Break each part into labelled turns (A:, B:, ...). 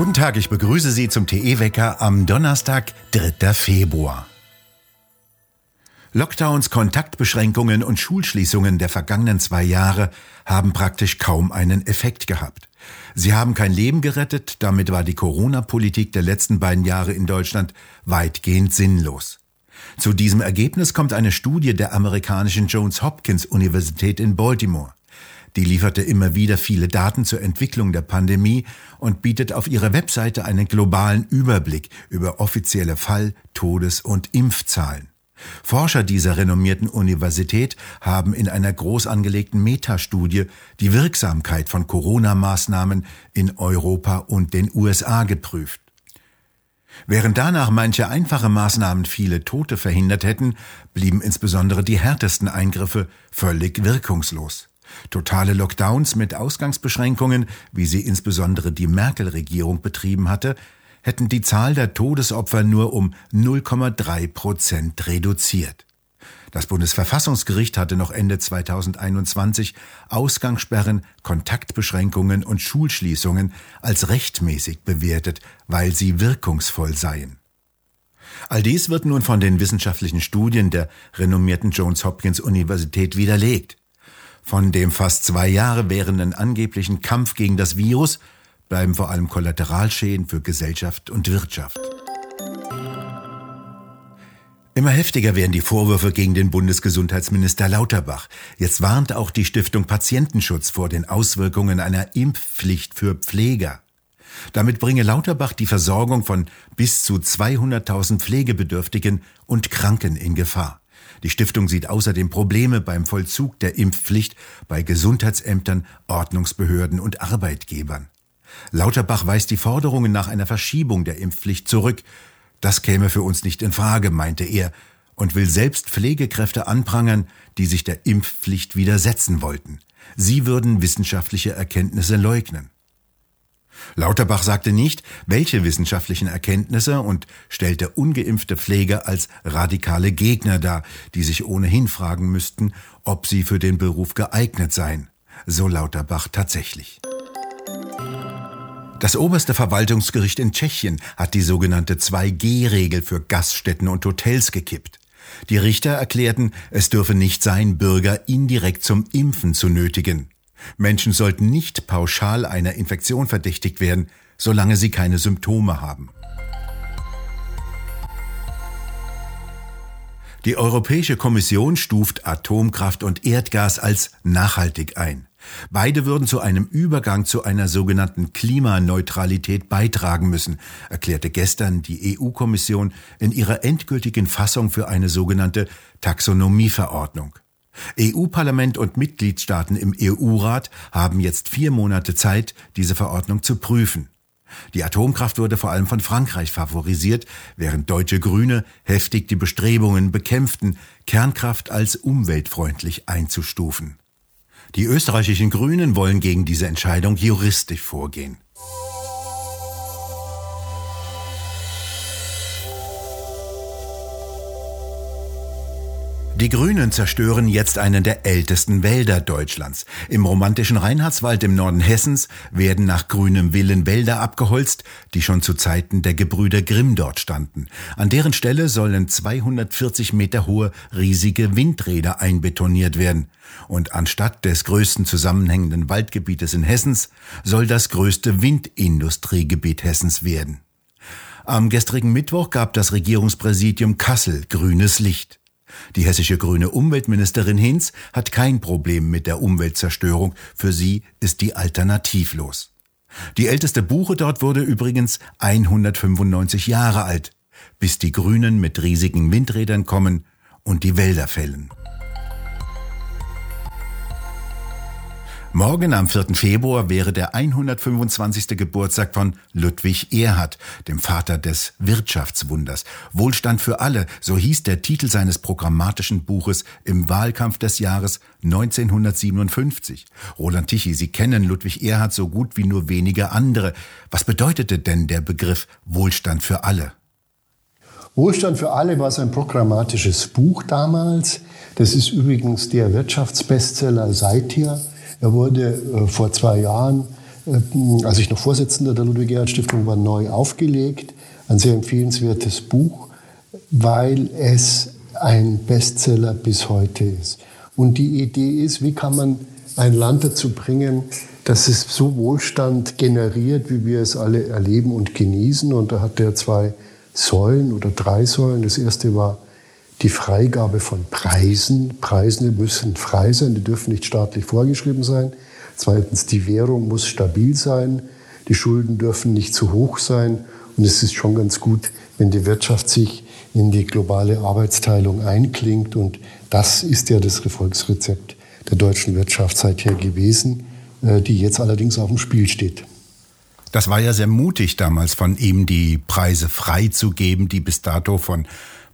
A: Guten Tag, ich begrüße Sie zum TE-Wecker am Donnerstag, 3. Februar. Lockdowns, Kontaktbeschränkungen und Schulschließungen der vergangenen zwei Jahre haben praktisch kaum einen Effekt gehabt. Sie haben kein Leben gerettet, damit war die Corona-Politik der letzten beiden Jahre in Deutschland weitgehend sinnlos. Zu diesem Ergebnis kommt eine Studie der amerikanischen Johns Hopkins Universität in Baltimore. Die lieferte immer wieder viele Daten zur Entwicklung der Pandemie und bietet auf ihrer Webseite einen globalen Überblick über offizielle Fall-, Todes- und Impfzahlen. Forscher dieser renommierten Universität haben in einer groß angelegten Metastudie die Wirksamkeit von Corona-Maßnahmen in Europa und den USA geprüft. Während danach manche einfache Maßnahmen viele Tote verhindert hätten, blieben insbesondere die härtesten Eingriffe völlig wirkungslos. Totale Lockdowns mit Ausgangsbeschränkungen, wie sie insbesondere die Merkel-Regierung betrieben hatte, hätten die Zahl der Todesopfer nur um 0,3 Prozent reduziert. Das Bundesverfassungsgericht hatte noch Ende 2021 Ausgangssperren, Kontaktbeschränkungen und Schulschließungen als rechtmäßig bewertet, weil sie wirkungsvoll seien. All dies wird nun von den wissenschaftlichen Studien der renommierten Johns Hopkins Universität widerlegt. Von dem fast zwei Jahre währenden angeblichen Kampf gegen das Virus bleiben vor allem Kollateralschäden für Gesellschaft und Wirtschaft. Immer heftiger werden die Vorwürfe gegen den Bundesgesundheitsminister Lauterbach. Jetzt warnt auch die Stiftung Patientenschutz vor den Auswirkungen einer Impfpflicht für Pfleger. Damit bringe Lauterbach die Versorgung von bis zu 200.000 Pflegebedürftigen und Kranken in Gefahr. Die Stiftung sieht außerdem Probleme beim Vollzug der Impfpflicht bei Gesundheitsämtern, Ordnungsbehörden und Arbeitgebern. Lauterbach weist die Forderungen nach einer Verschiebung der Impfpflicht zurück. Das käme für uns nicht in Frage, meinte er, und will selbst Pflegekräfte anprangern, die sich der Impfpflicht widersetzen wollten. Sie würden wissenschaftliche Erkenntnisse leugnen. Lauterbach sagte nicht, welche wissenschaftlichen Erkenntnisse und stellte ungeimpfte Pfleger als radikale Gegner dar, die sich ohnehin fragen müssten, ob sie für den Beruf geeignet seien. So Lauterbach tatsächlich. Das oberste Verwaltungsgericht in Tschechien hat die sogenannte 2G-Regel für Gaststätten und Hotels gekippt. Die Richter erklärten, es dürfe nicht sein, Bürger indirekt zum Impfen zu nötigen. Menschen sollten nicht pauschal einer Infektion verdächtigt werden, solange sie keine Symptome haben. Die Europäische Kommission stuft Atomkraft und Erdgas als nachhaltig ein. Beide würden zu einem Übergang zu einer sogenannten Klimaneutralität beitragen müssen, erklärte gestern die EU-Kommission in ihrer endgültigen Fassung für eine sogenannte Taxonomieverordnung. EU-Parlament und Mitgliedstaaten im EU-Rat haben jetzt vier Monate Zeit, diese Verordnung zu prüfen. Die Atomkraft wurde vor allem von Frankreich favorisiert, während deutsche Grüne heftig die Bestrebungen bekämpften, Kernkraft als umweltfreundlich einzustufen. Die österreichischen Grünen wollen gegen diese Entscheidung juristisch vorgehen. Die Grünen zerstören jetzt einen der ältesten Wälder Deutschlands. Im romantischen Reinhardswald im Norden Hessens werden nach grünem Willen Wälder abgeholzt, die schon zu Zeiten der Gebrüder Grimm dort standen. An deren Stelle sollen 240 Meter hohe riesige Windräder einbetoniert werden. Und anstatt des größten zusammenhängenden Waldgebietes in Hessens soll das größte Windindustriegebiet Hessens werden. Am gestrigen Mittwoch gab das Regierungspräsidium Kassel grünes Licht. Die hessische grüne Umweltministerin Hinz hat kein Problem mit der Umweltzerstörung. Für sie ist die alternativlos. Die älteste Buche dort wurde übrigens 195 Jahre alt, bis die Grünen mit riesigen Windrädern kommen und die Wälder fällen. Morgen am 4. Februar wäre der 125. Geburtstag von Ludwig Erhard, dem Vater des Wirtschaftswunders. Wohlstand für alle, so hieß der Titel seines programmatischen Buches im Wahlkampf des Jahres 1957. Roland Tichy, Sie kennen Ludwig Erhard so gut wie nur wenige andere. Was bedeutete denn der Begriff Wohlstand für alle?
B: Wohlstand für alle war sein programmatisches Buch damals. Das ist übrigens der Wirtschaftsbestseller seither Er wurde äh, vor zwei Jahren, äh, als ich noch Vorsitzender der Ludwig-Erhard-Stiftung war, neu aufgelegt. Ein sehr empfehlenswertes Buch, weil es ein Bestseller bis heute ist. Und die Idee ist, wie kann man ein Land dazu bringen, dass es so Wohlstand generiert, wie wir es alle erleben und genießen. Und da hat er zwei Säulen oder drei Säulen. Das erste war die Freigabe von Preisen. Preise müssen frei sein, die dürfen nicht staatlich vorgeschrieben sein. Zweitens, die Währung muss stabil sein, die Schulden dürfen nicht zu hoch sein. Und es ist schon ganz gut, wenn die Wirtschaft sich in die globale Arbeitsteilung einklingt. Und das ist ja das Erfolgsrezept der deutschen Wirtschaft seither gewesen, äh, die jetzt allerdings auf dem Spiel steht.
A: Das war ja sehr mutig damals von ihm, die Preise freizugeben, die bis dato von,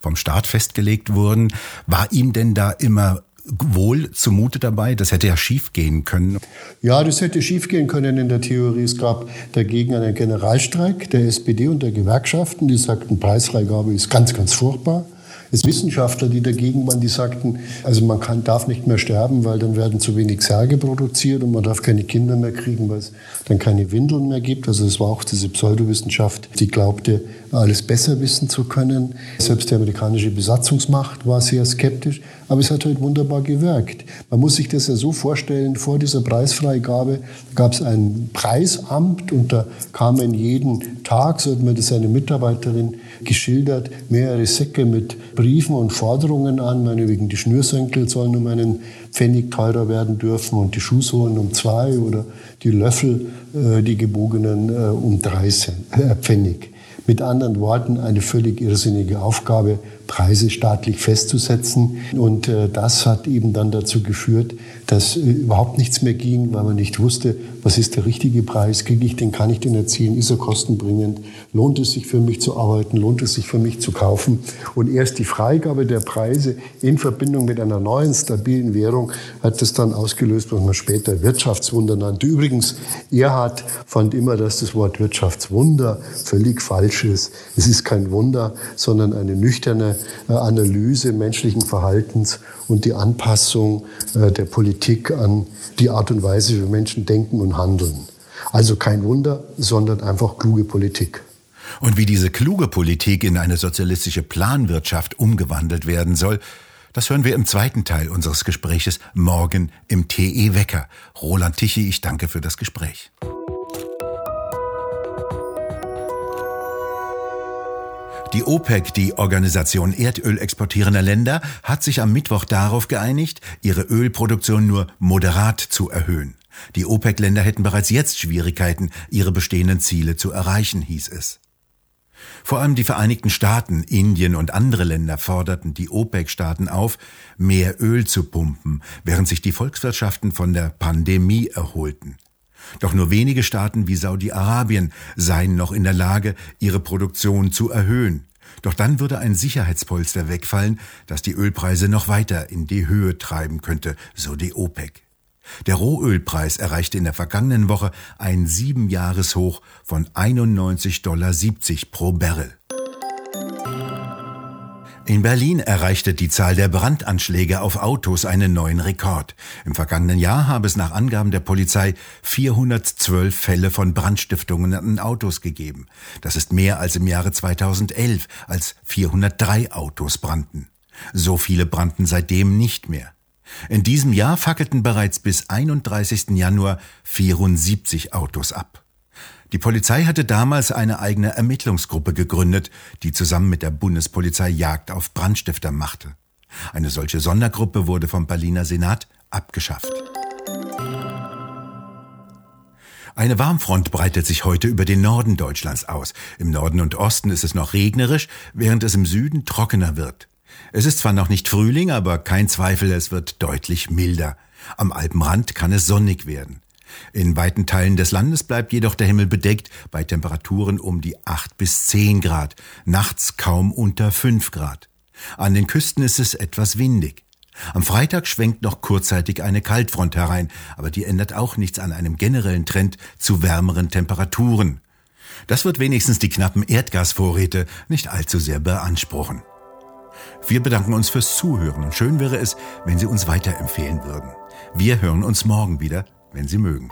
A: vom Staat festgelegt wurden. War ihm denn da immer wohl zumute dabei? Das hätte ja schiefgehen können.
B: Ja, das hätte schiefgehen können in der Theorie. Es gab dagegen einen Generalstreik der SPD und der Gewerkschaften, die sagten, Preisfreigabe ist ganz, ganz furchtbar es Wissenschaftler, die dagegen waren, die sagten, also man kann, darf nicht mehr sterben, weil dann werden zu wenig Särge produziert und man darf keine Kinder mehr kriegen, weil es dann keine Windeln mehr gibt. Also es war auch diese Pseudowissenschaft, die glaubte, alles besser wissen zu können. Selbst die amerikanische Besatzungsmacht war sehr skeptisch, aber es hat halt wunderbar gewirkt. Man muss sich das ja so vorstellen, vor dieser Preisfreigabe gab es ein Preisamt und da kamen jeden Tag, so hat mir das eine Mitarbeiterin geschildert, mehrere Säcke mit Briefen und Forderungen an, meinetwegen die Schnürsenkel sollen um einen Pfennig teurer werden dürfen und die Schuhsohlen um zwei oder die Löffel, äh, die gebogenen, äh, um drei äh, Pfennig. Mit anderen Worten, eine völlig irrsinnige Aufgabe, Preise staatlich festzusetzen. Und äh, das hat eben dann dazu geführt, dass äh, überhaupt nichts mehr ging, weil man nicht wusste, was ist der richtige Preis, kriege ich den, kann ich den erzielen, ist er kostenbringend, lohnt es sich für mich zu arbeiten, lohnt es sich für mich zu kaufen. Und erst die Freigabe der Preise in Verbindung mit einer neuen stabilen Währung hat das dann ausgelöst, was man später Wirtschaftswunder nannte. Übrigens, Erhard fand immer, dass das Wort Wirtschaftswunder völlig falsch ist. Es ist kein Wunder, sondern eine nüchterne äh, Analyse menschlichen Verhaltens und die Anpassung äh, der Politik an die Art und Weise, wie Menschen denken und handeln. Also kein Wunder, sondern einfach kluge Politik.
A: Und wie diese kluge Politik in eine sozialistische Planwirtschaft umgewandelt werden soll, das hören wir im zweiten Teil unseres Gespräches morgen im TE Wecker. Roland Tichy, ich danke für das Gespräch. Die OPEC, die Organisation Erdöl exportierender Länder, hat sich am Mittwoch darauf geeinigt, ihre Ölproduktion nur moderat zu erhöhen. Die OPEC-Länder hätten bereits jetzt Schwierigkeiten, ihre bestehenden Ziele zu erreichen, hieß es. Vor allem die Vereinigten Staaten, Indien und andere Länder forderten die OPEC-Staaten auf, mehr Öl zu pumpen, während sich die Volkswirtschaften von der Pandemie erholten. Doch nur wenige Staaten wie Saudi-Arabien seien noch in der Lage, ihre Produktion zu erhöhen. Doch dann würde ein Sicherheitspolster wegfallen, das die Ölpreise noch weiter in die Höhe treiben könnte, so die OPEC. Der Rohölpreis erreichte in der vergangenen Woche ein Siebenjahreshoch von 91,70 Dollar pro Barrel. In Berlin erreichte die Zahl der Brandanschläge auf Autos einen neuen Rekord. Im vergangenen Jahr habe es nach Angaben der Polizei 412 Fälle von Brandstiftungen an Autos gegeben. Das ist mehr als im Jahre 2011, als 403 Autos brannten. So viele brannten seitdem nicht mehr. In diesem Jahr fackelten bereits bis 31. Januar 74 Autos ab. Die Polizei hatte damals eine eigene Ermittlungsgruppe gegründet, die zusammen mit der Bundespolizei Jagd auf Brandstifter machte. Eine solche Sondergruppe wurde vom Berliner Senat abgeschafft. Eine Warmfront breitet sich heute über den Norden Deutschlands aus. Im Norden und Osten ist es noch regnerisch, während es im Süden trockener wird. Es ist zwar noch nicht Frühling, aber kein Zweifel, es wird deutlich milder. Am Alpenrand kann es sonnig werden. In weiten Teilen des Landes bleibt jedoch der Himmel bedeckt bei Temperaturen um die 8 bis 10 Grad, nachts kaum unter 5 Grad. An den Küsten ist es etwas windig. Am Freitag schwenkt noch kurzzeitig eine Kaltfront herein, aber die ändert auch nichts an einem generellen Trend zu wärmeren Temperaturen. Das wird wenigstens die knappen Erdgasvorräte nicht allzu sehr beanspruchen. Wir bedanken uns fürs Zuhören und schön wäre es, wenn Sie uns weiterempfehlen würden. Wir hören uns morgen wieder wenn Sie mögen.